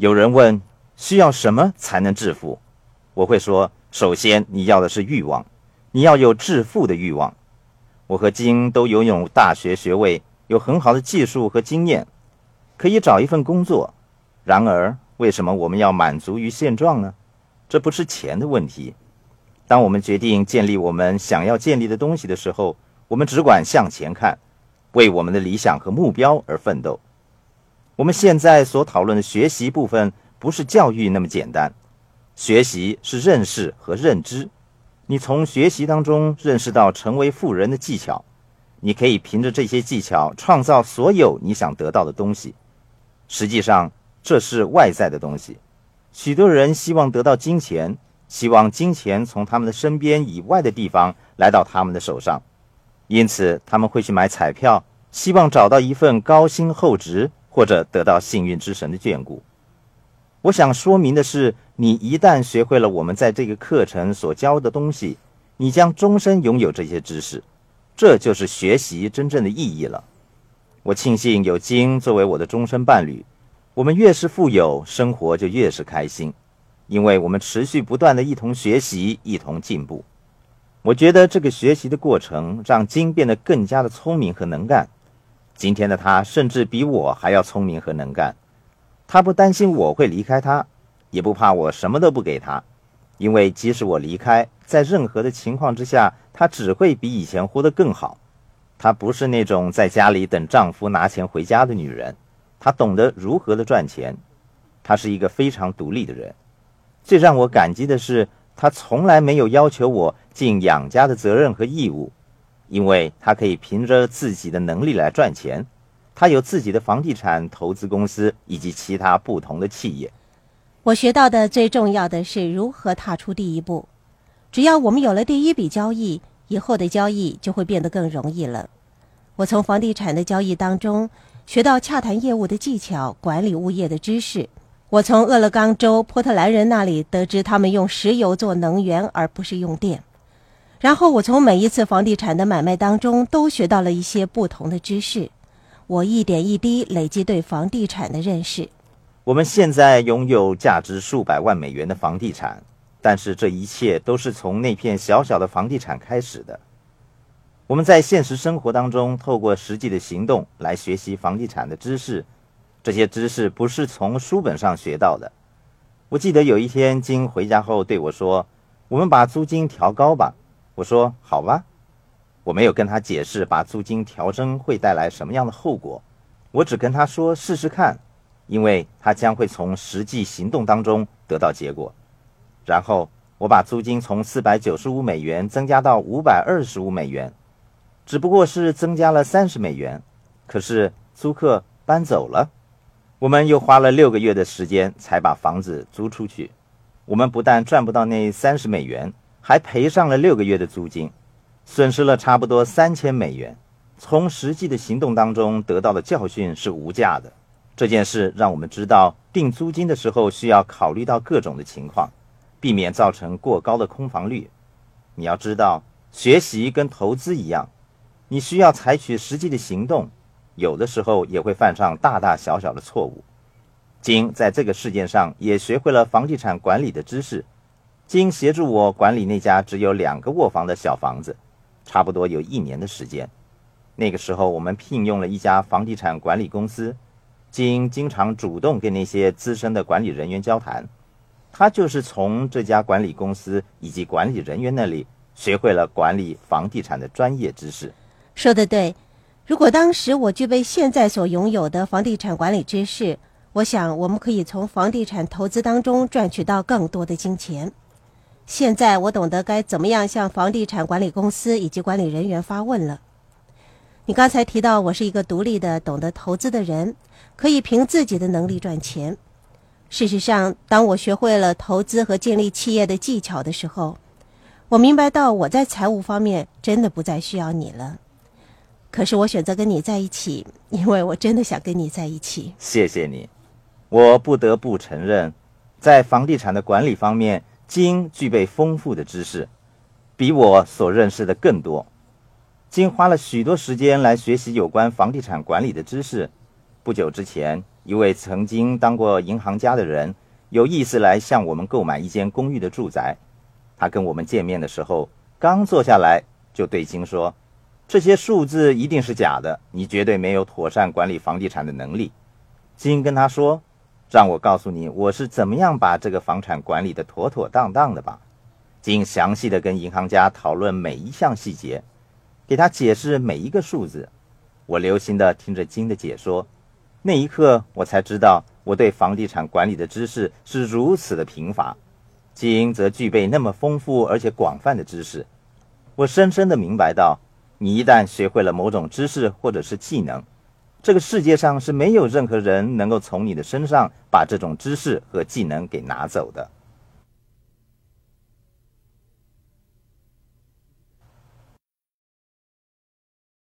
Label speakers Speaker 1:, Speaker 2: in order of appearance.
Speaker 1: 有人问需要什么才能致富，我会说，首先你要的是欲望，你要有致富的欲望。我和金都拥有大学学位，有很好的技术和经验，可以找一份工作。然而，为什么我们要满足于现状呢？这不是钱的问题。当我们决定建立我们想要建立的东西的时候，我们只管向前看，为我们的理想和目标而奋斗。我们现在所讨论的学习部分，不是教育那么简单。学习是认识和认知。你从学习当中认识到成为富人的技巧，你可以凭着这些技巧创造所有你想得到的东西。实际上，这是外在的东西。许多人希望得到金钱，希望金钱从他们的身边以外的地方来到他们的手上，因此他们会去买彩票，希望找到一份高薪厚职，或者得到幸运之神的眷顾。我想说明的是，你一旦学会了我们在这个课程所教的东西，你将终身拥有这些知识，这就是学习真正的意义了。我庆幸有金作为我的终身伴侣，我们越是富有，生活就越是开心，因为我们持续不断的一同学习，一同进步。我觉得这个学习的过程让金变得更加的聪明和能干，今天的他甚至比我还要聪明和能干。他不担心我会离开他，也不怕我什么都不给他，因为即使我离开，在任何的情况之下，他只会比以前活得更好。她不是那种在家里等丈夫拿钱回家的女人，她懂得如何的赚钱。她是一个非常独立的人。最让我感激的是，她从来没有要求我尽养家的责任和义务，因为他可以凭着自己的能力来赚钱。他有自己的房地产投资公司以及其他不同的企业。
Speaker 2: 我学到的最重要的是如何踏出第一步。只要我们有了第一笔交易，以后的交易就会变得更容易了。我从房地产的交易当中学到洽谈业务的技巧、管理物业的知识。我从俄勒冈州波特兰人那里得知他们用石油做能源而不是用电。然后我从每一次房地产的买卖当中都学到了一些不同的知识。我一点一滴累积对房地产的认识。
Speaker 1: 我们现在拥有价值数百万美元的房地产，但是这一切都是从那片小小的房地产开始的。我们在现实生活当中，透过实际的行动来学习房地产的知识。这些知识不是从书本上学到的。我记得有一天，金回家后对我说：“我们把租金调高吧。”我说：“好吧。”我没有跟他解释把租金调升会带来什么样的后果，我只跟他说试试看，因为他将会从实际行动当中得到结果。然后我把租金从四百九十五美元增加到五百二十五美元，只不过是增加了三十美元，可是租客搬走了。我们又花了六个月的时间才把房子租出去。我们不但赚不到那三十美元，还赔上了六个月的租金。损失了差不多三千美元，从实际的行动当中得到的教训是无价的。这件事让我们知道，定租金的时候需要考虑到各种的情况，避免造成过高的空房率。你要知道，学习跟投资一样，你需要采取实际的行动，有的时候也会犯上大大小小的错误。金在这个事件上也学会了房地产管理的知识，经协助我管理那家只有两个卧房的小房子。差不多有一年的时间，那个时候我们聘用了一家房地产管理公司，经经常主动跟那些资深的管理人员交谈，他就是从这家管理公司以及管理人员那里学会了管理房地产的专业知识。
Speaker 2: 说的对，如果当时我具备现在所拥有的房地产管理知识，我想我们可以从房地产投资当中赚取到更多的金钱。现在我懂得该怎么样向房地产管理公司以及管理人员发问了。你刚才提到我是一个独立的、懂得投资的人，可以凭自己的能力赚钱。事实上，当我学会了投资和建立企业的技巧的时候，我明白到我在财务方面真的不再需要你了。可是我选择跟你在一起，因为我真的想跟你在一起。
Speaker 1: 谢谢你，我不得不承认，在房地产的管理方面。金具备丰富的知识，比我所认识的更多。金花了许多时间来学习有关房地产管理的知识。不久之前，一位曾经当过银行家的人有意思来向我们购买一间公寓的住宅。他跟我们见面的时候，刚坐下来就对金说：“这些数字一定是假的，你绝对没有妥善管理房地产的能力。”金跟他说：“让我告诉你，我是怎么样把这个房产管理的妥妥当当的吧。”金详细的跟银行家讨论每一项细节，给他解释每一个数字。我留心的听着金的解说，那一刻我才知道我对房地产管理的知识是如此的贫乏。金则具备那么丰富而且广泛的知识，我深深的明白到，你一旦学会了某种知识或者是技能，这个世界上是没有任何人能够从你的身上把这种知识和技能给拿走的。